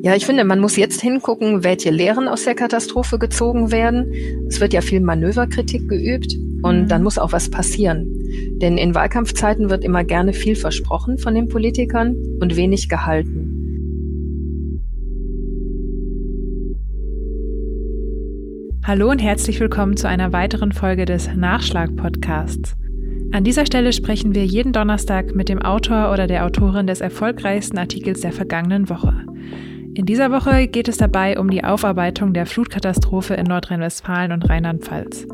Ja, ich finde, man muss jetzt hingucken, welche Lehren aus der Katastrophe gezogen werden. Es wird ja viel Manöverkritik geübt und dann muss auch was passieren. Denn in Wahlkampfzeiten wird immer gerne viel versprochen von den Politikern und wenig gehalten. Hallo und herzlich willkommen zu einer weiteren Folge des Nachschlag-Podcasts. An dieser Stelle sprechen wir jeden Donnerstag mit dem Autor oder der Autorin des erfolgreichsten Artikels der vergangenen Woche. In dieser Woche geht es dabei um die Aufarbeitung der Flutkatastrophe in Nordrhein-Westfalen und Rheinland-Pfalz.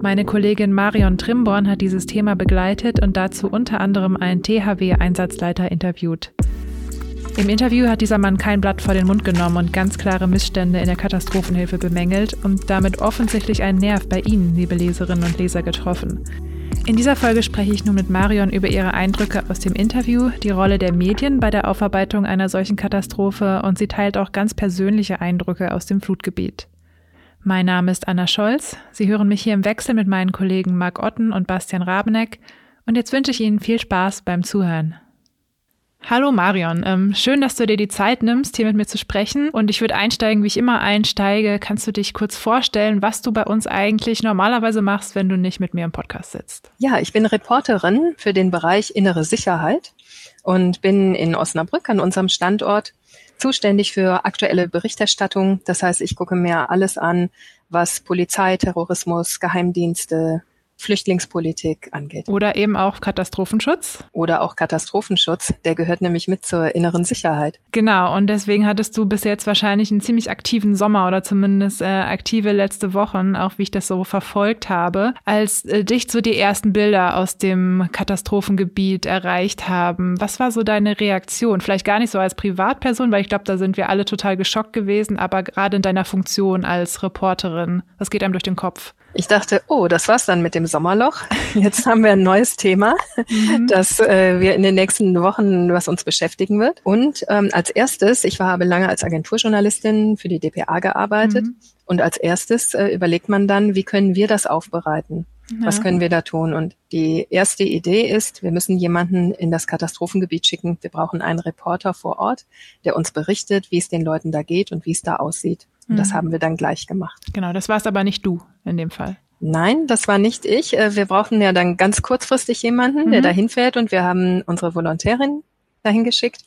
Meine Kollegin Marion Trimborn hat dieses Thema begleitet und dazu unter anderem einen THW-Einsatzleiter interviewt. Im Interview hat dieser Mann kein Blatt vor den Mund genommen und ganz klare Missstände in der Katastrophenhilfe bemängelt und damit offensichtlich einen Nerv bei Ihnen, liebe Leserinnen und Leser, getroffen. In dieser Folge spreche ich nun mit Marion über ihre Eindrücke aus dem Interview, die Rolle der Medien bei der Aufarbeitung einer solchen Katastrophe und sie teilt auch ganz persönliche Eindrücke aus dem Flutgebiet. Mein Name ist Anna Scholz. Sie hören mich hier im Wechsel mit meinen Kollegen Marc Otten und Bastian Rabeneck. Und jetzt wünsche ich Ihnen viel Spaß beim Zuhören. Hallo Marion, ähm, schön, dass du dir die Zeit nimmst, hier mit mir zu sprechen. Und ich würde einsteigen, wie ich immer einsteige. Kannst du dich kurz vorstellen, was du bei uns eigentlich normalerweise machst, wenn du nicht mit mir im Podcast sitzt? Ja, ich bin Reporterin für den Bereich innere Sicherheit und bin in Osnabrück an unserem Standort zuständig für aktuelle Berichterstattung. Das heißt, ich gucke mir alles an, was Polizei, Terrorismus, Geheimdienste, Flüchtlingspolitik angeht. Oder eben auch Katastrophenschutz. Oder auch Katastrophenschutz. Der gehört nämlich mit zur inneren Sicherheit. Genau. Und deswegen hattest du bis jetzt wahrscheinlich einen ziemlich aktiven Sommer oder zumindest äh, aktive letzte Wochen, auch wie ich das so verfolgt habe, als äh, dich so die ersten Bilder aus dem Katastrophengebiet erreicht haben. Was war so deine Reaktion? Vielleicht gar nicht so als Privatperson, weil ich glaube, da sind wir alle total geschockt gewesen, aber gerade in deiner Funktion als Reporterin. Was geht einem durch den Kopf? Ich dachte, oh, das war's dann mit dem Sommerloch. Jetzt haben wir ein neues Thema, mhm. das äh, wir in den nächsten Wochen, was uns beschäftigen wird. Und ähm, als erstes, ich war, habe lange als Agenturjournalistin für die DPA gearbeitet. Mhm. Und als erstes äh, überlegt man dann, wie können wir das aufbereiten? Ja. Was können wir da tun? Und die erste Idee ist, wir müssen jemanden in das Katastrophengebiet schicken. Wir brauchen einen Reporter vor Ort, der uns berichtet, wie es den Leuten da geht und wie es da aussieht. Und mhm. das haben wir dann gleich gemacht. Genau, das war es aber nicht du in dem Fall. Nein, das war nicht ich. Äh, wir brauchten ja dann ganz kurzfristig jemanden, der mhm. dahin fährt und wir haben unsere Volontärin dahin geschickt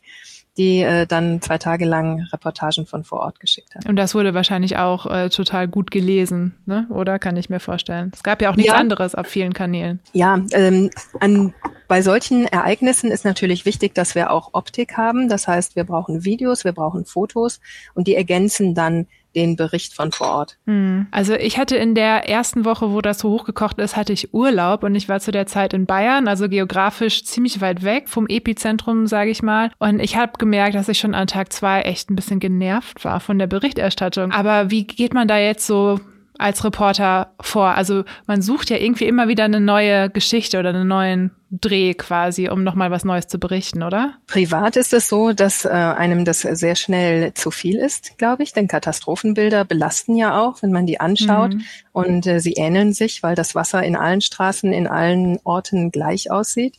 die äh, dann zwei Tage lang Reportagen von vor Ort geschickt hat. Und das wurde wahrscheinlich auch äh, total gut gelesen, ne? oder? Kann ich mir vorstellen. Es gab ja auch nichts ja. anderes auf vielen Kanälen. Ja, ähm, an, bei solchen Ereignissen ist natürlich wichtig, dass wir auch Optik haben. Das heißt, wir brauchen Videos, wir brauchen Fotos und die ergänzen dann den Bericht von vor Ort. Hm. Also ich hatte in der ersten Woche, wo das so hochgekocht ist, hatte ich Urlaub und ich war zu der Zeit in Bayern, also geografisch ziemlich weit weg vom Epizentrum, sage ich mal. Und ich habe gemerkt, dass ich schon an Tag zwei echt ein bisschen genervt war von der Berichterstattung. Aber wie geht man da jetzt so als Reporter vor? Also man sucht ja irgendwie immer wieder eine neue Geschichte oder einen neuen Dreh quasi, um nochmal was Neues zu berichten, oder? Privat ist es so, dass äh, einem das sehr schnell zu viel ist, glaube ich, denn Katastrophenbilder belasten ja auch, wenn man die anschaut mhm. und äh, sie ähneln sich, weil das Wasser in allen Straßen, in allen Orten gleich aussieht.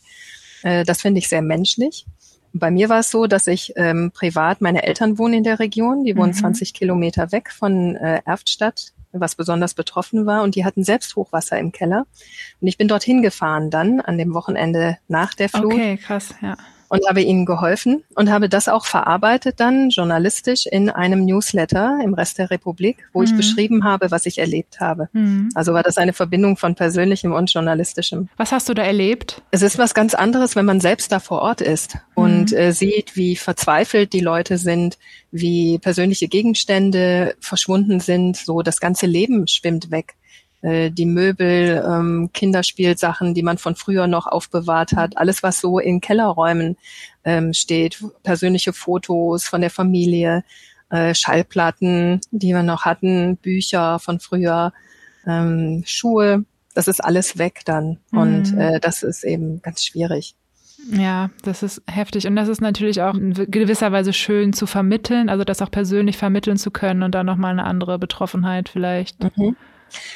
Äh, das finde ich sehr menschlich. Bei mir war es so, dass ich ähm, privat, meine Eltern wohnen in der Region, die wohnen mhm. 20 Kilometer weg von äh, Erftstadt was besonders betroffen war. Und die hatten selbst Hochwasser im Keller. Und ich bin dorthin gefahren dann an dem Wochenende nach der Flut. Okay, krass, ja und habe ihnen geholfen und habe das auch verarbeitet dann journalistisch in einem Newsletter im Rest der Republik, wo mhm. ich beschrieben habe, was ich erlebt habe. Mhm. Also war das eine Verbindung von persönlichem und journalistischem. Was hast du da erlebt? Es ist was ganz anderes, wenn man selbst da vor Ort ist und mhm. äh, sieht, wie verzweifelt die Leute sind, wie persönliche Gegenstände verschwunden sind, so das ganze Leben schwimmt weg. Äh, die Möbel, ähm, Kinderspielsachen, die man von früher noch aufbewahrt hat, alles, was so in Kellerräumen ähm, steht, persönliche Fotos von der Familie, äh, Schallplatten, die wir noch hatten, Bücher von früher, ähm, Schuhe, das ist alles weg dann. Mhm. Und äh, das ist eben ganz schwierig. Ja, das ist heftig. Und das ist natürlich auch in gewisser Weise schön zu vermitteln, also das auch persönlich vermitteln zu können und dann nochmal eine andere Betroffenheit vielleicht. Mhm.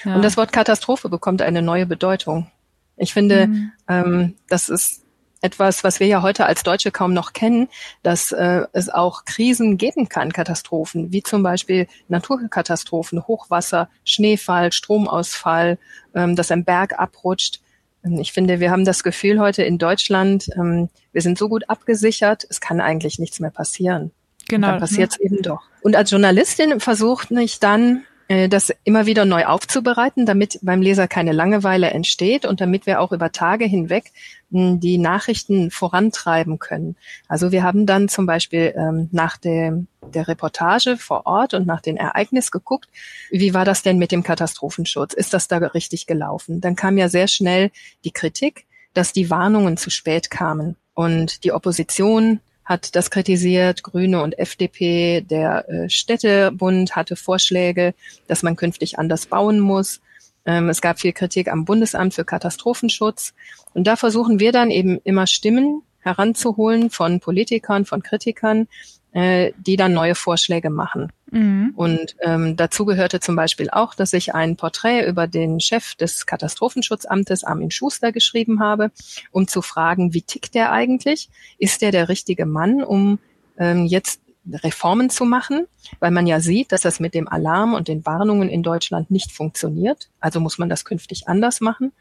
Ja. Und das Wort Katastrophe bekommt eine neue Bedeutung. Ich finde, mhm. ähm, das ist etwas, was wir ja heute als Deutsche kaum noch kennen, dass äh, es auch Krisen geben kann, Katastrophen, wie zum Beispiel Naturkatastrophen, Hochwasser, Schneefall, Stromausfall, ähm, dass ein Berg abrutscht. Ähm, ich finde, wir haben das Gefühl heute in Deutschland, ähm, wir sind so gut abgesichert, es kann eigentlich nichts mehr passieren. Genau. Und dann passiert es eben doch. Und als Journalistin versucht ich dann das immer wieder neu aufzubereiten, damit beim Leser keine Langeweile entsteht und damit wir auch über Tage hinweg hm, die Nachrichten vorantreiben können. Also wir haben dann zum Beispiel ähm, nach dem, der Reportage vor Ort und nach den Ereignissen geguckt, wie war das denn mit dem Katastrophenschutz? Ist das da richtig gelaufen? Dann kam ja sehr schnell die Kritik, dass die Warnungen zu spät kamen und die Opposition hat das kritisiert, Grüne und FDP. Der äh, Städtebund hatte Vorschläge, dass man künftig anders bauen muss. Ähm, es gab viel Kritik am Bundesamt für Katastrophenschutz. Und da versuchen wir dann eben immer Stimmen heranzuholen von Politikern, von Kritikern, äh, die dann neue Vorschläge machen. Mhm. Und ähm, dazu gehörte zum Beispiel auch, dass ich ein Porträt über den Chef des Katastrophenschutzamtes, Armin Schuster, geschrieben habe, um zu fragen, wie tickt der eigentlich? Ist der der richtige Mann, um ähm, jetzt Reformen zu machen, weil man ja sieht, dass das mit dem Alarm und den Warnungen in Deutschland nicht funktioniert. Also muss man das künftig anders machen.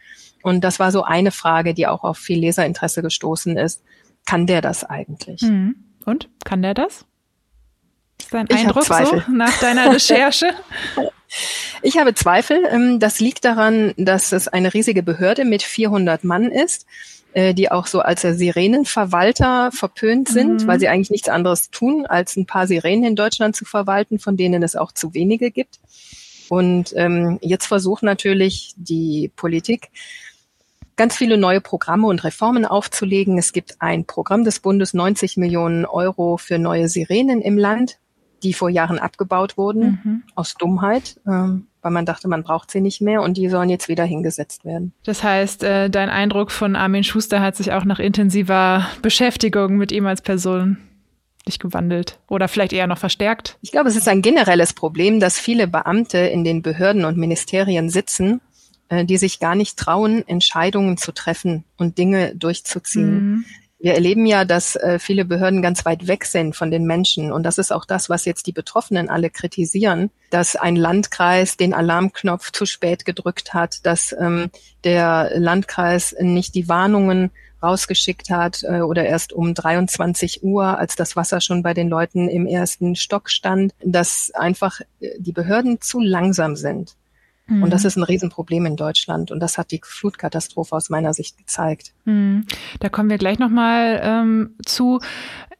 Und das war so eine Frage, die auch auf viel Leserinteresse gestoßen ist. Kann der das eigentlich? Mhm. Und kann der das? Ist dein ich Eindruck so nach deiner Recherche? ich habe Zweifel. Ähm, das liegt daran, dass es eine riesige Behörde mit 400 Mann ist, äh, die auch so als Sirenenverwalter verpönt sind, mhm. weil sie eigentlich nichts anderes tun, als ein paar Sirenen in Deutschland zu verwalten, von denen es auch zu wenige gibt. Und ähm, jetzt versucht natürlich die Politik, ganz viele neue Programme und Reformen aufzulegen. Es gibt ein Programm des Bundes, 90 Millionen Euro für neue Sirenen im Land, die vor Jahren abgebaut wurden, mhm. aus Dummheit, ähm, weil man dachte, man braucht sie nicht mehr und die sollen jetzt wieder hingesetzt werden. Das heißt, äh, dein Eindruck von Armin Schuster hat sich auch nach intensiver Beschäftigung mit ihm als Person nicht gewandelt oder vielleicht eher noch verstärkt? Ich glaube, es ist ein generelles Problem, dass viele Beamte in den Behörden und Ministerien sitzen die sich gar nicht trauen, Entscheidungen zu treffen und Dinge durchzuziehen. Mhm. Wir erleben ja, dass äh, viele Behörden ganz weit weg sind von den Menschen. Und das ist auch das, was jetzt die Betroffenen alle kritisieren, dass ein Landkreis den Alarmknopf zu spät gedrückt hat, dass ähm, der Landkreis nicht die Warnungen rausgeschickt hat äh, oder erst um 23 Uhr, als das Wasser schon bei den Leuten im ersten Stock stand, dass einfach äh, die Behörden zu langsam sind. Und das mhm. ist ein Riesenproblem in Deutschland. Und das hat die Flutkatastrophe aus meiner Sicht gezeigt. Mhm. Da kommen wir gleich nochmal ähm, zu.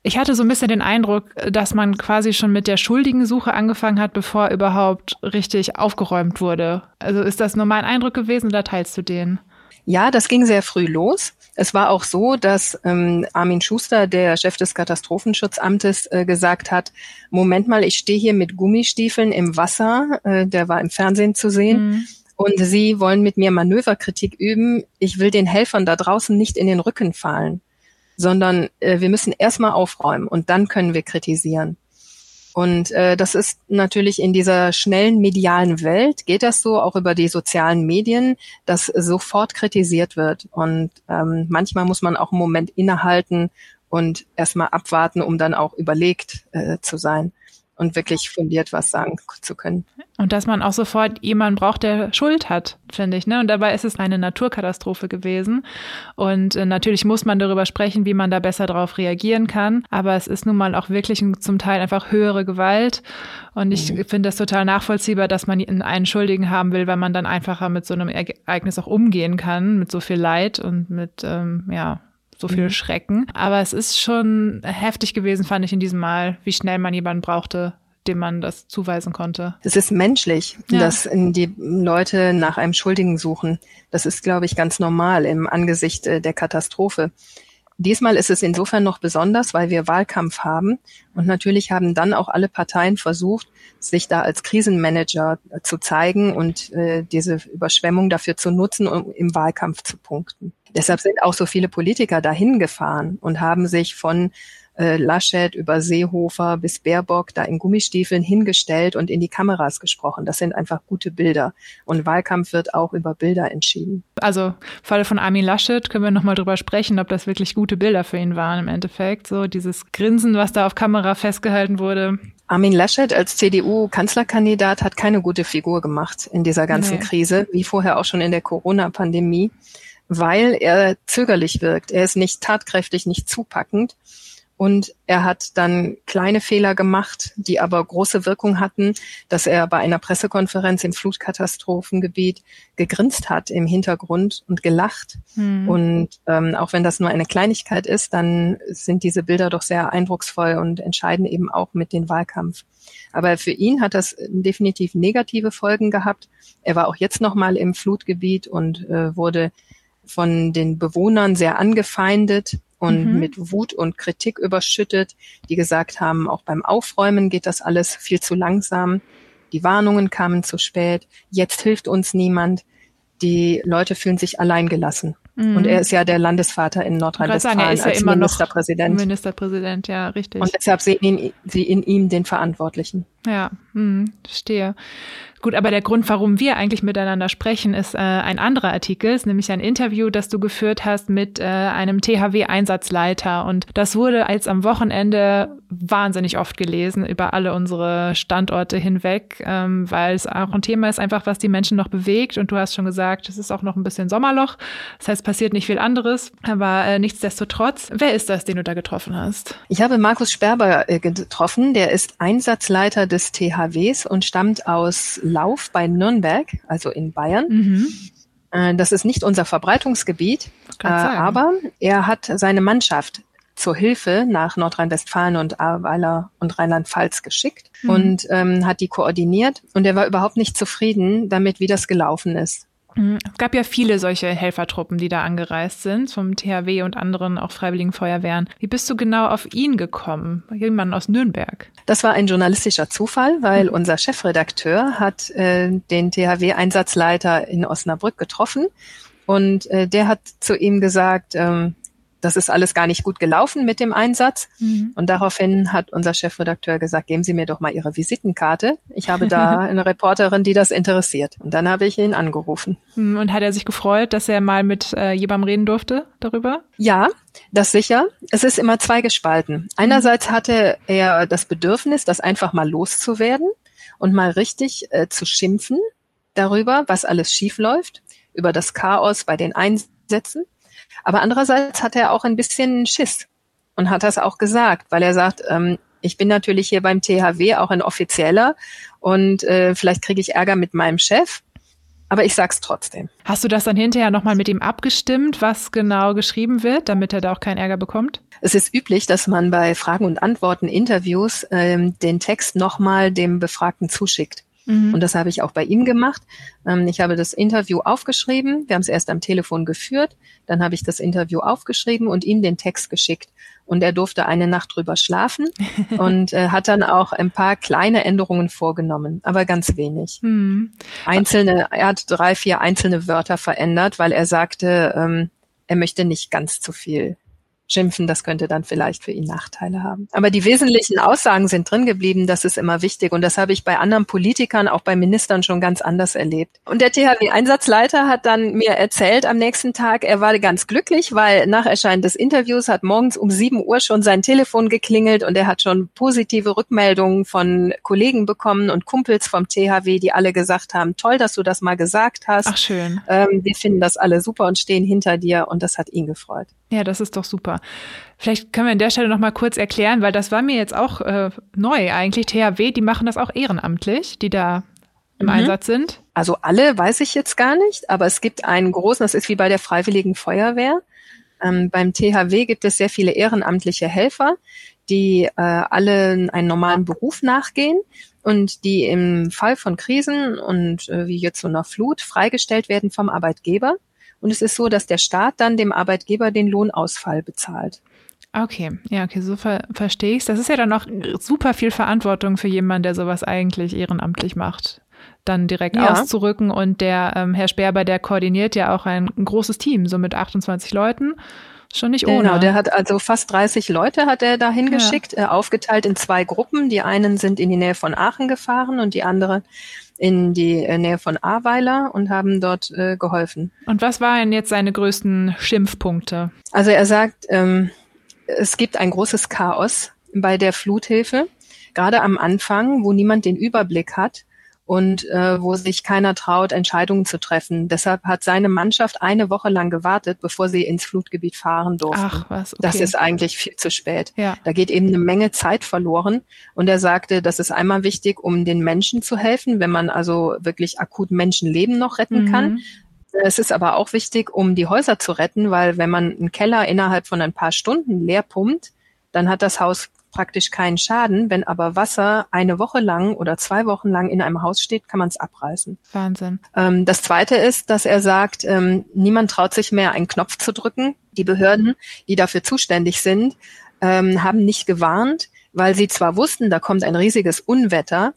Ich hatte so ein bisschen den Eindruck, dass man quasi schon mit der Schuldigensuche angefangen hat, bevor überhaupt richtig aufgeräumt wurde. Also ist das nur mein Eindruck gewesen oder teilst du den? Ja, das ging sehr früh los. Es war auch so, dass ähm, Armin Schuster, der Chef des Katastrophenschutzamtes, äh, gesagt hat, Moment mal, ich stehe hier mit Gummistiefeln im Wasser, äh, der war im Fernsehen zu sehen. Mhm. Und Sie wollen mit mir Manöverkritik üben. Ich will den Helfern da draußen nicht in den Rücken fallen, sondern äh, wir müssen erstmal aufräumen und dann können wir kritisieren. Und äh, das ist natürlich in dieser schnellen medialen Welt, geht das so auch über die sozialen Medien, dass sofort kritisiert wird. Und ähm, manchmal muss man auch einen Moment innehalten und erstmal abwarten, um dann auch überlegt äh, zu sein und wirklich fundiert was sagen zu können. Und dass man auch sofort jemanden braucht, der Schuld hat, finde ich. Ne? Und dabei ist es eine Naturkatastrophe gewesen. Und äh, natürlich muss man darüber sprechen, wie man da besser darauf reagieren kann. Aber es ist nun mal auch wirklich zum Teil einfach höhere Gewalt. Und ich mhm. finde das total nachvollziehbar, dass man einen Schuldigen haben will, weil man dann einfacher mit so einem Ereignis auch umgehen kann, mit so viel Leid und mit, ähm, ja, so viel mhm. Schrecken. Aber es ist schon heftig gewesen, fand ich in diesem Mal, wie schnell man jemanden brauchte, dem man das zuweisen konnte. Es ist menschlich, ja. dass die Leute nach einem Schuldigen suchen. Das ist, glaube ich, ganz normal im Angesicht äh, der Katastrophe. Diesmal ist es insofern noch besonders, weil wir Wahlkampf haben. Und natürlich haben dann auch alle Parteien versucht, sich da als Krisenmanager zu zeigen und äh, diese Überschwemmung dafür zu nutzen, um im Wahlkampf zu punkten. Deshalb sind auch so viele Politiker dahin gefahren und haben sich von äh, Laschet über Seehofer bis Baerbock da in Gummistiefeln hingestellt und in die Kameras gesprochen. Das sind einfach gute Bilder. Und Wahlkampf wird auch über Bilder entschieden. Also Falle von Armin Laschet können wir nochmal drüber sprechen, ob das wirklich gute Bilder für ihn waren im Endeffekt. So dieses Grinsen, was da auf Kamera festgehalten wurde. Armin Laschet als CDU-Kanzlerkandidat hat keine gute Figur gemacht in dieser ganzen nee. Krise, wie vorher auch schon in der Corona-Pandemie, weil er zögerlich wirkt. Er ist nicht tatkräftig, nicht zupackend. Und er hat dann kleine Fehler gemacht, die aber große Wirkung hatten, dass er bei einer Pressekonferenz im Flutkatastrophengebiet gegrinst hat im Hintergrund und gelacht. Mhm. Und ähm, auch wenn das nur eine Kleinigkeit ist, dann sind diese Bilder doch sehr eindrucksvoll und entscheiden eben auch mit dem Wahlkampf. Aber für ihn hat das definitiv negative Folgen gehabt. Er war auch jetzt noch mal im Flutgebiet und äh, wurde von den Bewohnern sehr angefeindet und mhm. mit Wut und Kritik überschüttet, die gesagt haben, auch beim Aufräumen geht das alles viel zu langsam. Die Warnungen kamen zu spät. Jetzt hilft uns niemand. Die Leute fühlen sich alleingelassen. Mhm. Und er ist ja der Landesvater in Nordrhein-Westfalen ist ja als immer Ministerpräsident. Noch Ministerpräsident, ja, richtig. Und deshalb sehen ihn, sie in ihm den Verantwortlichen. Ja, hm, verstehe. Gut, aber der Grund, warum wir eigentlich miteinander sprechen, ist äh, ein anderer Artikel, ist nämlich ein Interview, das du geführt hast mit äh, einem THW-Einsatzleiter. Und das wurde als am Wochenende wahnsinnig oft gelesen über alle unsere Standorte hinweg, ähm, weil es auch ein Thema ist, einfach was die Menschen noch bewegt. Und du hast schon gesagt, es ist auch noch ein bisschen Sommerloch. Das heißt, passiert nicht viel anderes. Aber äh, nichtsdestotrotz, wer ist das, den du da getroffen hast? Ich habe Markus Sperber äh, getroffen. Der ist Einsatzleiter des THWs und stammt aus Lauf bei Nürnberg, also in Bayern. Mhm. Äh, das ist nicht unser Verbreitungsgebiet, äh, aber er hat seine Mannschaft zur Hilfe nach Nordrhein-Westfalen und Ahrweiler und Rheinland-Pfalz geschickt mhm. und ähm, hat die koordiniert. Und er war überhaupt nicht zufrieden damit, wie das gelaufen ist. Mhm. Es gab ja viele solche Helfertruppen, die da angereist sind, vom THW und anderen auch Freiwilligen Feuerwehren. Wie bist du genau auf ihn gekommen? Jemand aus Nürnberg? Das war ein journalistischer Zufall, weil mhm. unser Chefredakteur hat äh, den THW-Einsatzleiter in Osnabrück getroffen und äh, der hat zu ihm gesagt, ähm, das ist alles gar nicht gut gelaufen mit dem Einsatz. Mhm. Und daraufhin hat unser Chefredakteur gesagt, geben Sie mir doch mal Ihre Visitenkarte. Ich habe da eine Reporterin, die das interessiert. Und dann habe ich ihn angerufen. Mhm. Und hat er sich gefreut, dass er mal mit äh, jemandem reden durfte darüber? Ja, das sicher. Es ist immer zweigespalten. Einerseits hatte er das Bedürfnis, das einfach mal loszuwerden und mal richtig äh, zu schimpfen darüber, was alles schief läuft, über das Chaos bei den Einsätzen. Aber andererseits hat er auch ein bisschen Schiss und hat das auch gesagt, weil er sagt, ähm, ich bin natürlich hier beim THW auch ein Offizieller und äh, vielleicht kriege ich Ärger mit meinem Chef. Aber ich sag's trotzdem. Hast du das dann hinterher nochmal mit ihm abgestimmt, was genau geschrieben wird, damit er da auch keinen Ärger bekommt? Es ist üblich, dass man bei Fragen und Antworten Interviews ähm, den Text nochmal dem Befragten zuschickt. Mhm. Und das habe ich auch bei ihm gemacht. Ähm, ich habe das Interview aufgeschrieben. Wir haben es erst am Telefon geführt. Dann habe ich das Interview aufgeschrieben und ihm den Text geschickt. Und er durfte eine Nacht drüber schlafen und äh, hat dann auch ein paar kleine Änderungen vorgenommen, aber ganz wenig. Mhm. Einzelne, er hat drei, vier einzelne Wörter verändert, weil er sagte, ähm, er möchte nicht ganz zu viel schimpfen, das könnte dann vielleicht für ihn Nachteile haben. Aber die wesentlichen Aussagen sind drin geblieben, das ist immer wichtig. Und das habe ich bei anderen Politikern, auch bei Ministern schon ganz anders erlebt. Und der THW-Einsatzleiter hat dann mir erzählt am nächsten Tag, er war ganz glücklich, weil nach Erscheinen des Interviews hat morgens um sieben Uhr schon sein Telefon geklingelt und er hat schon positive Rückmeldungen von Kollegen bekommen und Kumpels vom THW, die alle gesagt haben, toll, dass du das mal gesagt hast. Ach schön. Ähm, wir finden das alle super und stehen hinter dir und das hat ihn gefreut. Ja, das ist doch super. Vielleicht können wir an der Stelle noch mal kurz erklären, weil das war mir jetzt auch äh, neu eigentlich. THW, die machen das auch ehrenamtlich, die da im mhm. Einsatz sind. Also alle weiß ich jetzt gar nicht, aber es gibt einen großen, das ist wie bei der Freiwilligen Feuerwehr. Ähm, beim THW gibt es sehr viele ehrenamtliche Helfer, die äh, alle einen normalen Beruf nachgehen und die im Fall von Krisen und äh, wie jetzt so einer Flut freigestellt werden vom Arbeitgeber und es ist so, dass der Staat dann dem Arbeitgeber den Lohnausfall bezahlt. Okay, ja, okay, so ver verstehe ich Das ist ja dann noch super viel Verantwortung für jemanden, der sowas eigentlich ehrenamtlich macht, dann direkt ja. auszurücken. Und der ähm, Herr Sperber, der koordiniert ja auch ein, ein großes Team, so mit 28 Leuten. Schon nicht ohne. Genau, der hat also fast 30 Leute hat er da hingeschickt, ja. äh, aufgeteilt in zwei Gruppen. Die einen sind in die Nähe von Aachen gefahren und die anderen in die äh, Nähe von Ahrweiler und haben dort äh, geholfen. Und was waren jetzt seine größten Schimpfpunkte? Also er sagt, ähm, es gibt ein großes Chaos bei der Fluthilfe, gerade am Anfang, wo niemand den Überblick hat und äh, wo sich keiner traut, Entscheidungen zu treffen. Deshalb hat seine Mannschaft eine Woche lang gewartet, bevor sie ins Flutgebiet fahren durften. Ach, was, okay. Das ist eigentlich viel zu spät. Ja. Da geht eben eine Menge Zeit verloren. Und er sagte, das ist einmal wichtig, um den Menschen zu helfen, wenn man also wirklich akut Menschenleben noch retten mhm. kann. Es ist aber auch wichtig, um die Häuser zu retten, weil wenn man einen Keller innerhalb von ein paar Stunden leer pumpt, dann hat das Haus praktisch keinen Schaden. Wenn aber Wasser eine Woche lang oder zwei Wochen lang in einem Haus steht, kann man es abreißen. Wahnsinn. Ähm, das Zweite ist, dass er sagt, ähm, niemand traut sich mehr, einen Knopf zu drücken. Die Behörden, die dafür zuständig sind, ähm, haben nicht gewarnt, weil sie zwar wussten, da kommt ein riesiges Unwetter,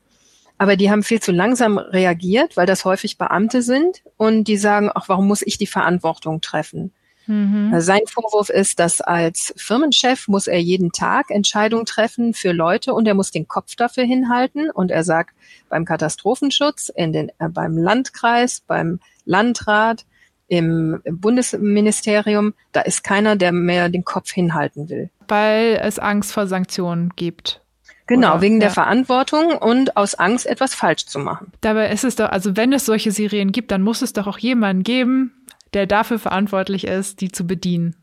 aber die haben viel zu langsam reagiert, weil das häufig Beamte sind und die sagen, ach, warum muss ich die Verantwortung treffen? Mhm. Sein Vorwurf ist, dass als Firmenchef muss er jeden Tag Entscheidungen treffen für Leute und er muss den Kopf dafür hinhalten. Und er sagt, beim Katastrophenschutz, in den, äh, beim Landkreis, beim Landrat, im Bundesministerium, da ist keiner, der mehr den Kopf hinhalten will. Weil es Angst vor Sanktionen gibt. Genau, Oder? wegen ja. der Verantwortung und aus Angst, etwas falsch zu machen. Dabei ist es doch, also wenn es solche Serien gibt, dann muss es doch auch jemanden geben, der dafür verantwortlich ist, die zu bedienen.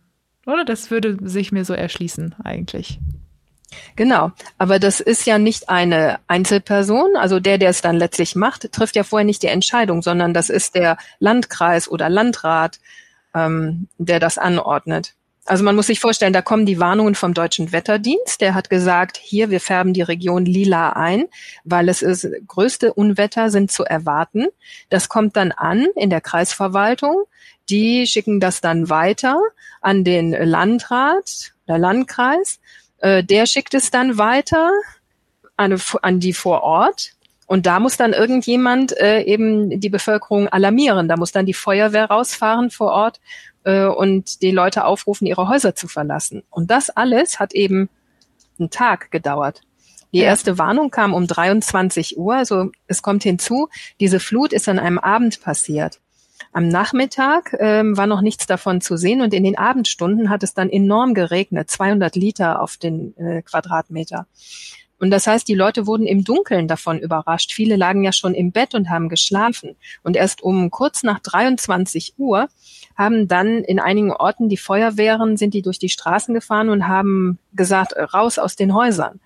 Oder das würde sich mir so erschließen eigentlich. Genau, aber das ist ja nicht eine Einzelperson, also der, der es dann letztlich macht, trifft ja vorher nicht die Entscheidung, sondern das ist der Landkreis oder Landrat, ähm, der das anordnet. Also man muss sich vorstellen, da kommen die Warnungen vom Deutschen Wetterdienst. Der hat gesagt, hier, wir färben die Region lila ein, weil es ist, größte Unwetter sind zu erwarten. Das kommt dann an in der Kreisverwaltung. Die schicken das dann weiter an den Landrat, der Landkreis. Äh, der schickt es dann weiter an, an die vor Ort. Und da muss dann irgendjemand äh, eben die Bevölkerung alarmieren. Da muss dann die Feuerwehr rausfahren vor Ort äh, und die Leute aufrufen, ihre Häuser zu verlassen. Und das alles hat eben einen Tag gedauert. Die erste Warnung kam um 23 Uhr. Also es kommt hinzu, diese Flut ist an einem Abend passiert. Am Nachmittag ähm, war noch nichts davon zu sehen und in den Abendstunden hat es dann enorm geregnet, 200 Liter auf den äh, Quadratmeter. Und das heißt, die Leute wurden im Dunkeln davon überrascht. Viele lagen ja schon im Bett und haben geschlafen. Und erst um kurz nach 23 Uhr haben dann in einigen Orten die Feuerwehren, sind die durch die Straßen gefahren und haben gesagt, äh, raus aus den Häusern.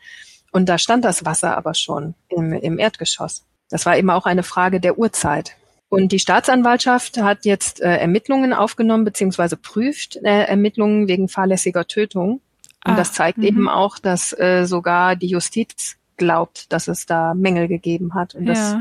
Und da stand das Wasser aber schon im, im Erdgeschoss. Das war eben auch eine Frage der Uhrzeit. Und die Staatsanwaltschaft hat jetzt äh, Ermittlungen aufgenommen, beziehungsweise prüft äh, Ermittlungen wegen fahrlässiger Tötung. Und ah, das zeigt eben mhm. auch, dass äh, sogar die Justiz glaubt, dass es da Mängel gegeben hat und ja. dass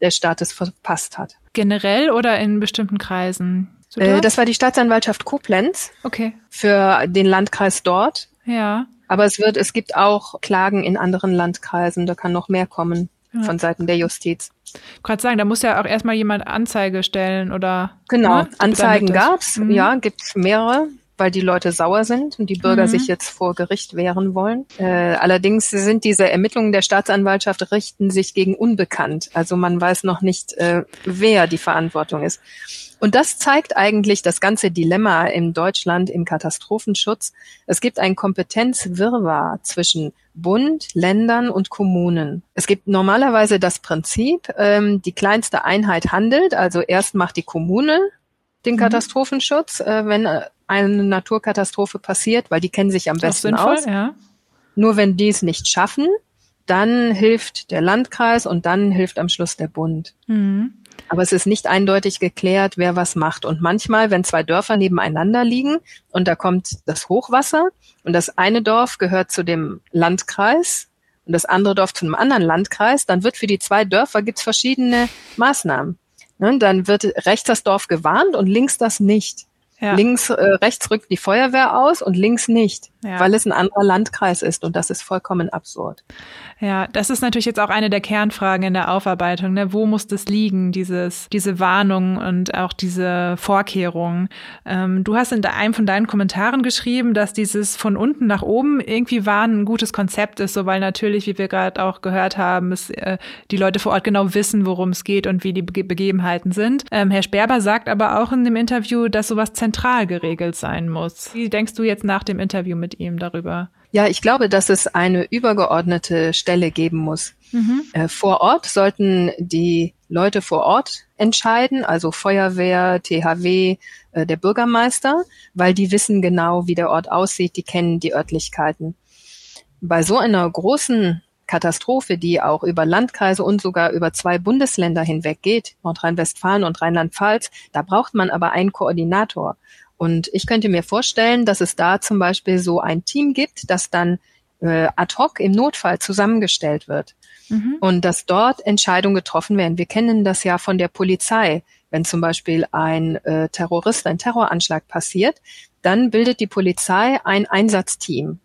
der Staat es verpasst hat. Generell oder in bestimmten Kreisen? Äh, das war die Staatsanwaltschaft Koblenz. Okay. Für den Landkreis dort. Ja. Aber es wird, es gibt auch Klagen in anderen Landkreisen. Da kann noch mehr kommen ja. von Seiten der Justiz. Ich gerade sagen, da muss ja auch erstmal jemand Anzeige stellen oder. Genau, ne? Anzeigen gab's. Mhm. Ja, gibt's mehrere weil die Leute sauer sind und die Bürger mhm. sich jetzt vor Gericht wehren wollen. Äh, allerdings sind diese Ermittlungen der Staatsanwaltschaft richten sich gegen Unbekannt. Also man weiß noch nicht, äh, wer die Verantwortung ist. Und das zeigt eigentlich das ganze Dilemma in Deutschland im Katastrophenschutz. Es gibt ein Kompetenzwirrwarr zwischen Bund, Ländern und Kommunen. Es gibt normalerweise das Prinzip, ähm, die kleinste Einheit handelt, also erst macht die Kommune den mhm. Katastrophenschutz, äh, wenn äh, eine Naturkatastrophe passiert, weil die kennen sich am besten sinnvoll, aus. Ja. Nur wenn die es nicht schaffen, dann hilft der Landkreis und dann hilft am Schluss der Bund. Mhm. Aber es ist nicht eindeutig geklärt, wer was macht. Und manchmal, wenn zwei Dörfer nebeneinander liegen und da kommt das Hochwasser und das eine Dorf gehört zu dem Landkreis und das andere Dorf zu einem anderen Landkreis, dann wird für die zwei Dörfer gibt's verschiedene Maßnahmen. Ne, dann wird rechts das Dorf gewarnt und links das nicht. Ja. Links, äh, rechts rückt die Feuerwehr aus und links nicht, ja. weil es ein anderer Landkreis ist und das ist vollkommen absurd. Ja, das ist natürlich jetzt auch eine der Kernfragen in der Aufarbeitung. Ne? Wo muss das liegen, dieses, diese Warnung und auch diese Vorkehrungen? Ähm, du hast in einem von deinen Kommentaren geschrieben, dass dieses von unten nach oben irgendwie warnen ein gutes Konzept ist, so weil natürlich, wie wir gerade auch gehört haben, es, äh, die Leute vor Ort genau wissen, worum es geht und wie die Be Begebenheiten sind. Ähm, Herr Sperber sagt aber auch in dem Interview, dass sowas zentral geregelt sein muss. Wie denkst du jetzt nach dem Interview mit ihm darüber? Ja, ich glaube, dass es eine übergeordnete Stelle geben muss. Mhm. Äh, vor Ort sollten die Leute vor Ort entscheiden, also Feuerwehr, THW, äh, der Bürgermeister, weil die wissen genau, wie der Ort aussieht, die kennen die Örtlichkeiten. Bei so einer großen Katastrophe, die auch über Landkreise und sogar über zwei Bundesländer hinweg geht, Nordrhein-Westfalen und Rheinland-Pfalz, da braucht man aber einen Koordinator. Und ich könnte mir vorstellen, dass es da zum Beispiel so ein Team gibt, das dann äh, ad hoc im Notfall zusammengestellt wird. Mhm. Und dass dort Entscheidungen getroffen werden. Wir kennen das ja von der Polizei. Wenn zum Beispiel ein äh, Terrorist, ein Terroranschlag passiert, dann bildet die Polizei ein Einsatzteam.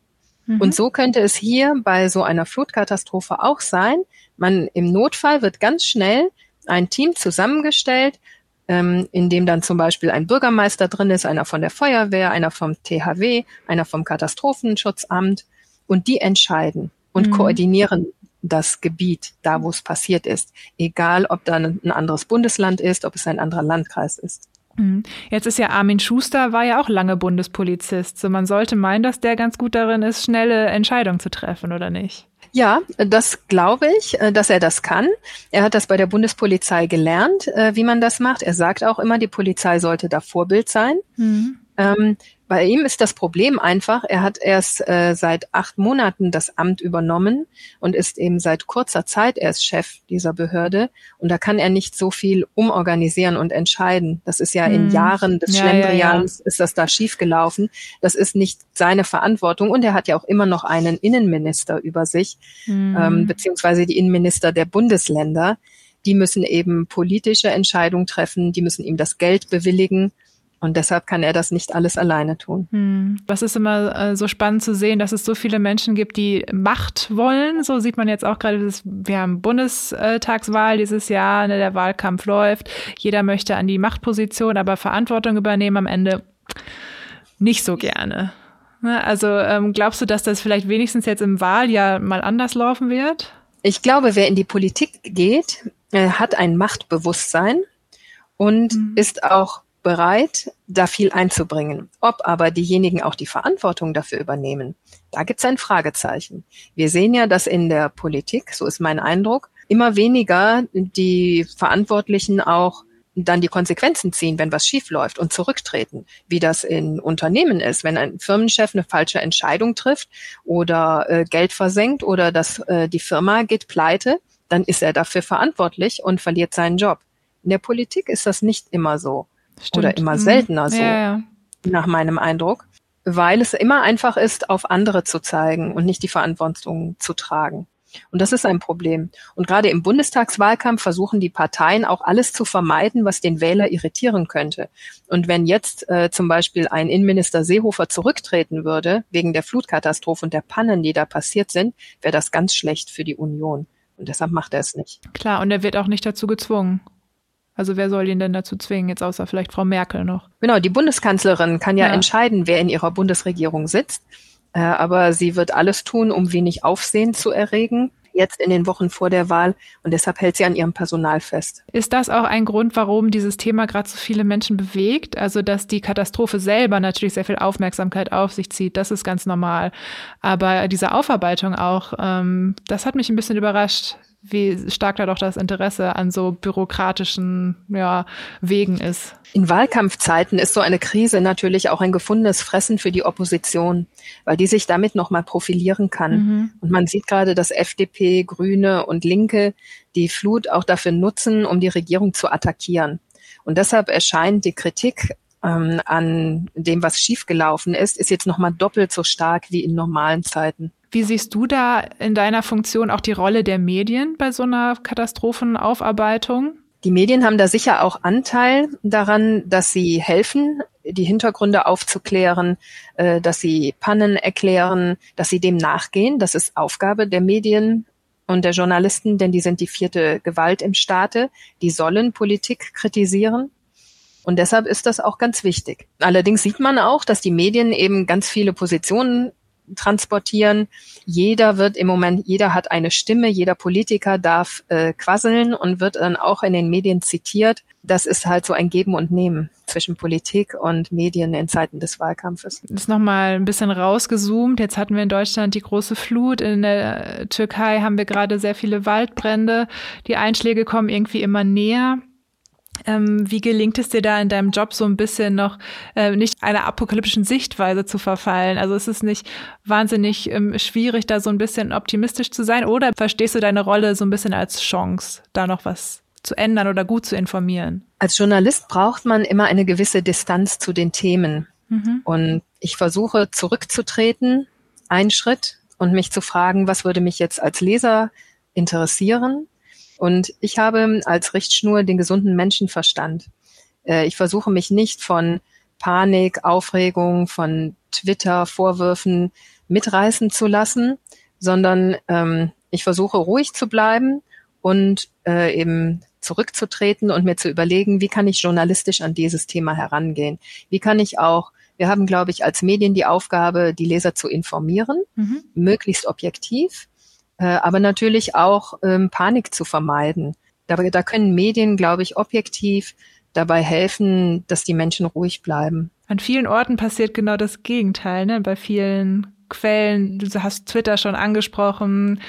Mhm. Und so könnte es hier bei so einer Flutkatastrophe auch sein. Man im Notfall wird ganz schnell ein Team zusammengestellt ähm, in dem dann zum Beispiel ein Bürgermeister drin ist, einer von der Feuerwehr, einer vom THW, einer vom Katastrophenschutzamt und die entscheiden und mhm. koordinieren das Gebiet, da wo es passiert ist, egal ob da ein anderes Bundesland ist, ob es ein anderer Landkreis ist. Mhm. Jetzt ist ja Armin Schuster, war ja auch lange Bundespolizist. So man sollte meinen, dass der ganz gut darin ist, schnelle Entscheidungen zu treffen, oder nicht? Ja, das glaube ich, äh, dass er das kann. Er hat das bei der Bundespolizei gelernt, äh, wie man das macht. Er sagt auch immer, die Polizei sollte da Vorbild sein. Mhm. Ähm, bei ihm ist das Problem einfach, er hat erst äh, seit acht Monaten das Amt übernommen und ist eben seit kurzer Zeit erst Chef dieser Behörde. Und da kann er nicht so viel umorganisieren und entscheiden. Das ist ja hm. in Jahren des ja, Schlendrians, ja, ja. ist das da schiefgelaufen. Das ist nicht seine Verantwortung. Und er hat ja auch immer noch einen Innenminister über sich, hm. ähm, beziehungsweise die Innenminister der Bundesländer. Die müssen eben politische Entscheidungen treffen, die müssen ihm das Geld bewilligen. Und deshalb kann er das nicht alles alleine tun. Hm. Das ist immer äh, so spannend zu sehen, dass es so viele Menschen gibt, die Macht wollen. So sieht man jetzt auch gerade, wir haben Bundestagswahl dieses Jahr, ne, der Wahlkampf läuft. Jeder möchte an die Machtposition, aber Verantwortung übernehmen am Ende nicht so gerne. Ne? Also ähm, glaubst du, dass das vielleicht wenigstens jetzt im Wahljahr mal anders laufen wird? Ich glaube, wer in die Politik geht, äh, hat ein Machtbewusstsein und mhm. ist auch bereit, da viel einzubringen. Ob aber diejenigen auch die Verantwortung dafür übernehmen, da gibt es ein Fragezeichen. Wir sehen ja, dass in der Politik, so ist mein Eindruck, immer weniger die Verantwortlichen auch dann die Konsequenzen ziehen, wenn was schief läuft und zurücktreten, wie das in Unternehmen ist. Wenn ein Firmenchef eine falsche Entscheidung trifft oder äh, Geld versenkt oder dass äh, die Firma geht pleite, dann ist er dafür verantwortlich und verliert seinen Job. In der Politik ist das nicht immer so. Stimmt. Oder immer mhm. seltener so, ja, ja. nach meinem Eindruck. Weil es immer einfach ist, auf andere zu zeigen und nicht die Verantwortung zu tragen. Und das ist ein Problem. Und gerade im Bundestagswahlkampf versuchen die Parteien auch alles zu vermeiden, was den Wähler irritieren könnte. Und wenn jetzt äh, zum Beispiel ein Innenminister Seehofer zurücktreten würde, wegen der Flutkatastrophe und der Pannen, die da passiert sind, wäre das ganz schlecht für die Union. Und deshalb macht er es nicht. Klar, und er wird auch nicht dazu gezwungen. Also wer soll ihn denn dazu zwingen, jetzt außer vielleicht Frau Merkel noch? Genau, die Bundeskanzlerin kann ja, ja. entscheiden, wer in ihrer Bundesregierung sitzt. Äh, aber sie wird alles tun, um wenig Aufsehen zu erregen jetzt in den Wochen vor der Wahl und deshalb hält sie an ihrem Personal fest. Ist das auch ein Grund, warum dieses Thema gerade so viele Menschen bewegt? Also, dass die Katastrophe selber natürlich sehr viel Aufmerksamkeit auf sich zieht, das ist ganz normal. Aber diese Aufarbeitung auch, ähm, das hat mich ein bisschen überrascht, wie stark da doch das Interesse an so bürokratischen ja, Wegen ist. In Wahlkampfzeiten ist so eine Krise natürlich auch ein gefundenes Fressen für die Opposition, weil die sich damit nochmal profilieren kann. Mhm. Und man sieht gerade, dass FDP, Grüne und Linke die Flut auch dafür nutzen, um die Regierung zu attackieren. Und deshalb erscheint die Kritik ähm, an dem, was schiefgelaufen ist, ist jetzt nochmal doppelt so stark wie in normalen Zeiten. Wie siehst du da in deiner Funktion auch die Rolle der Medien bei so einer Katastrophenaufarbeitung? Die Medien haben da sicher auch Anteil daran, dass sie helfen, die Hintergründe aufzuklären, äh, dass sie Pannen erklären, dass sie dem nachgehen. Das ist Aufgabe der Medien und der Journalisten, denn die sind die vierte Gewalt im Staate. Die sollen Politik kritisieren. Und deshalb ist das auch ganz wichtig. Allerdings sieht man auch, dass die Medien eben ganz viele Positionen transportieren. Jeder wird im Moment, jeder hat eine Stimme, jeder Politiker darf äh, quasseln und wird dann auch in den Medien zitiert. Das ist halt so ein Geben und Nehmen zwischen Politik und Medien in Zeiten des Wahlkampfes. Ist nochmal ein bisschen rausgezoomt. Jetzt hatten wir in Deutschland die große Flut. In der Türkei haben wir gerade sehr viele Waldbrände. Die Einschläge kommen irgendwie immer näher. Ähm, wie gelingt es dir da in deinem Job so ein bisschen noch äh, nicht einer apokalyptischen Sichtweise zu verfallen? Also ist es nicht wahnsinnig ähm, schwierig, da so ein bisschen optimistisch zu sein? Oder verstehst du deine Rolle so ein bisschen als Chance, da noch was zu ändern oder gut zu informieren? Als Journalist braucht man immer eine gewisse Distanz zu den Themen. Mhm. Und ich versuche zurückzutreten, einen Schritt, und mich zu fragen, was würde mich jetzt als Leser interessieren? Und ich habe als Richtschnur den gesunden Menschenverstand. Äh, ich versuche mich nicht von Panik, Aufregung, von Twitter, Vorwürfen mitreißen zu lassen, sondern ähm, ich versuche ruhig zu bleiben und äh, eben zurückzutreten und mir zu überlegen, wie kann ich journalistisch an dieses Thema herangehen? Wie kann ich auch, wir haben, glaube ich, als Medien die Aufgabe, die Leser zu informieren, mhm. möglichst objektiv, aber natürlich auch ähm, Panik zu vermeiden. Da, da können Medien, glaube ich, objektiv dabei helfen, dass die Menschen ruhig bleiben. An vielen Orten passiert genau das Gegenteil. Ne? Bei vielen Quellen, du hast Twitter schon angesprochen,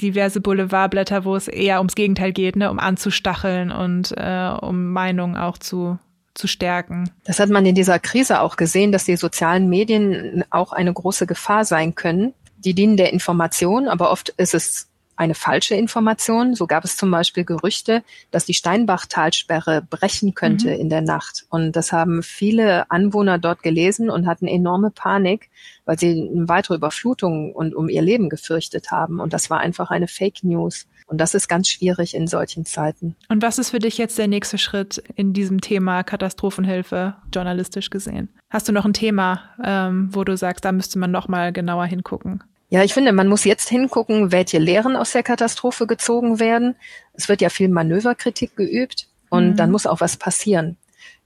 diverse Boulevardblätter, wo es eher ums Gegenteil geht, ne? um anzustacheln und äh, um Meinungen auch zu zu stärken. Das hat man in dieser Krise auch gesehen, dass die sozialen Medien auch eine große Gefahr sein können, die dienen der Information, aber oft ist es eine falsche Information. So gab es zum Beispiel Gerüchte, dass die Steinbach-Talsperre brechen könnte mhm. in der Nacht. Und das haben viele Anwohner dort gelesen und hatten enorme Panik, weil sie eine weitere Überflutung und um ihr Leben gefürchtet haben. Und das war einfach eine Fake News. Und das ist ganz schwierig in solchen Zeiten. Und was ist für dich jetzt der nächste Schritt in diesem Thema Katastrophenhilfe, journalistisch gesehen? Hast du noch ein Thema, ähm, wo du sagst, da müsste man noch mal genauer hingucken? Ja, ich finde, man muss jetzt hingucken, welche Lehren aus der Katastrophe gezogen werden. Es wird ja viel Manöverkritik geübt und mhm. dann muss auch was passieren.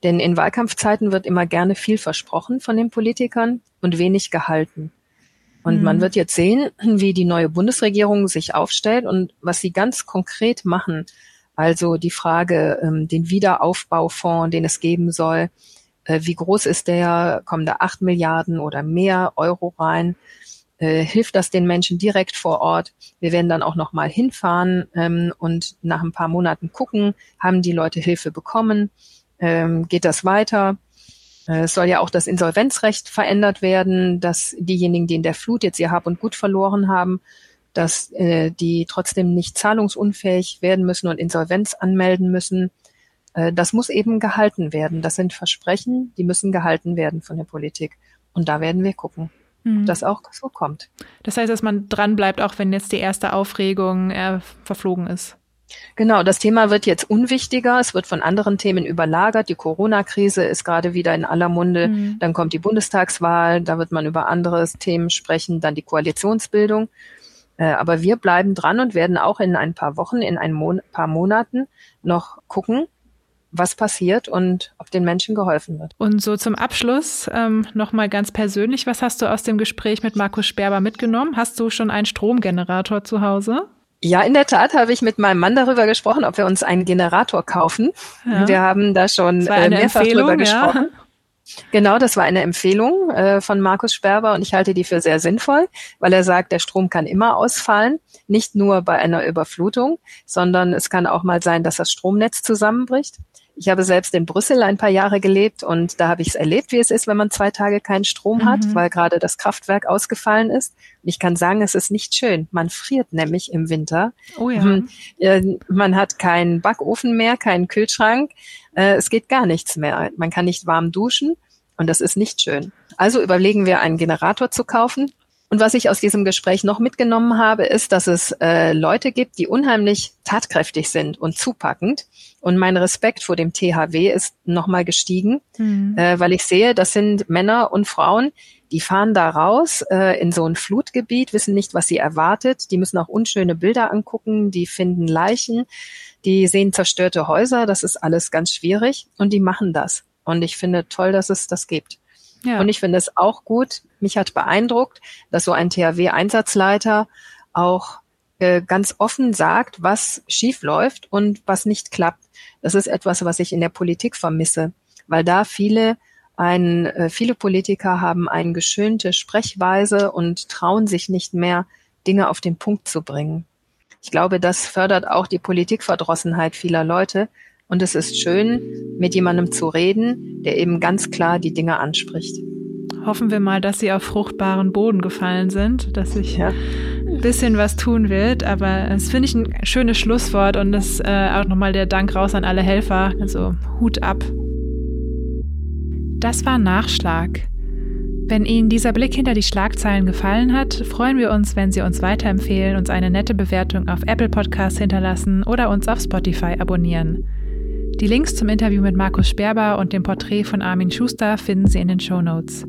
Denn in Wahlkampfzeiten wird immer gerne viel versprochen von den Politikern und wenig gehalten. Und mhm. man wird jetzt sehen, wie die neue Bundesregierung sich aufstellt und was sie ganz konkret machen. Also die Frage, ähm, den Wiederaufbaufonds, den es geben soll, äh, wie groß ist der, kommen da acht Milliarden oder mehr Euro rein? Äh, hilft das den Menschen direkt vor Ort. Wir werden dann auch noch mal hinfahren ähm, und nach ein paar Monaten gucken, haben die Leute Hilfe bekommen, ähm, geht das weiter. Äh, es soll ja auch das Insolvenzrecht verändert werden, dass diejenigen, die in der Flut jetzt ihr Hab und Gut verloren haben, dass äh, die trotzdem nicht zahlungsunfähig werden müssen und Insolvenz anmelden müssen. Äh, das muss eben gehalten werden. Das sind Versprechen, die müssen gehalten werden von der Politik. Und da werden wir gucken mhm. das auch so kommt. Das heißt, dass man dran bleibt, auch wenn jetzt die erste Aufregung äh, verflogen ist. Genau, das Thema wird jetzt unwichtiger. Es wird von anderen Themen überlagert. Die Corona-Krise ist gerade wieder in aller Munde. Mhm. Dann kommt die Bundestagswahl. Da wird man über andere Themen sprechen. Dann die Koalitionsbildung. Äh, aber wir bleiben dran und werden auch in ein paar Wochen, in ein Mon paar Monaten noch gucken, was passiert und ob den Menschen geholfen wird. Und so zum Abschluss ähm, nochmal ganz persönlich, was hast du aus dem Gespräch mit Markus Sperber mitgenommen? Hast du schon einen Stromgenerator zu Hause? Ja, in der Tat habe ich mit meinem Mann darüber gesprochen, ob wir uns einen Generator kaufen. Ja. Wir haben da schon äh, mehrfach darüber gesprochen. Ja. Genau, das war eine Empfehlung äh, von Markus Sperber und ich halte die für sehr sinnvoll, weil er sagt, der Strom kann immer ausfallen, nicht nur bei einer Überflutung, sondern es kann auch mal sein, dass das Stromnetz zusammenbricht. Ich habe selbst in Brüssel ein paar Jahre gelebt und da habe ich es erlebt, wie es ist, wenn man zwei Tage keinen Strom mhm. hat, weil gerade das Kraftwerk ausgefallen ist. Und ich kann sagen, es ist nicht schön. Man friert nämlich im Winter. Oh ja. Mhm. Äh, man hat keinen Backofen mehr, keinen Kühlschrank. Äh, es geht gar nichts mehr. Man kann nicht warm duschen und das ist nicht schön. Also überlegen wir, einen Generator zu kaufen Und was ich aus diesem Gespräch noch mitgenommen habe, ist, dass es äh, Leute gibt, die unheimlich tatkräftig sind und zupackend. Und mein Respekt vor dem THW ist nochmal gestiegen, mhm. äh, weil ich sehe, das sind Männer und Frauen, die fahren da raus äh, in so ein Flutgebiet, wissen nicht, was sie erwartet. Die müssen auch unschöne Bilder angucken, die finden Leichen, die sehen zerstörte Häuser. Das ist alles ganz schwierig und die machen das. Und ich finde toll, dass es das gibt. Ja. Und ich finde es auch gut, mich hat beeindruckt, dass so ein THW-Einsatzleiter auch äh, ganz offen sagt, was schief läuft und was nicht klappt. Das ist etwas, was ich in der Politik vermisse, weil da viele ein, äh, viele Politiker haben eine geschönte Sprechweise und trauen sich nicht mehr, Dinge auf den Punkt zu bringen. Ich glaube, das fördert auch die Politikverdrossenheit vieler Leute, und es ist schön, mit jemandem zu reden, der eben ganz klar die Dinge anspricht. Hoffen wir mal, dass Sie auf fruchtbaren Boden gefallen sind, dass sich ja. ein bisschen was tun wird. Aber es finde ich ein schönes Schlusswort und das äh, auch nochmal der Dank raus an alle Helfer. Also Hut ab. Das war Nachschlag. Wenn Ihnen dieser Blick hinter die Schlagzeilen gefallen hat, freuen wir uns, wenn Sie uns weiterempfehlen, uns eine nette Bewertung auf Apple Podcasts hinterlassen oder uns auf Spotify abonnieren. Die Links zum Interview mit Markus Sperber und dem Porträt von Armin Schuster finden Sie in den Show Notes.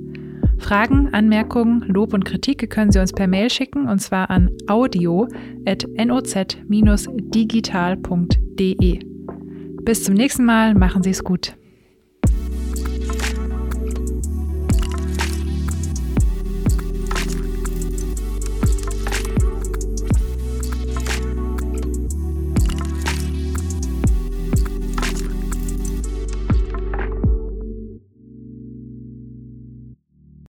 Fragen, Anmerkungen, Lob und Kritik können Sie uns per Mail schicken und zwar an audio.noz-digital.de. Bis zum nächsten Mal, machen Sie es gut.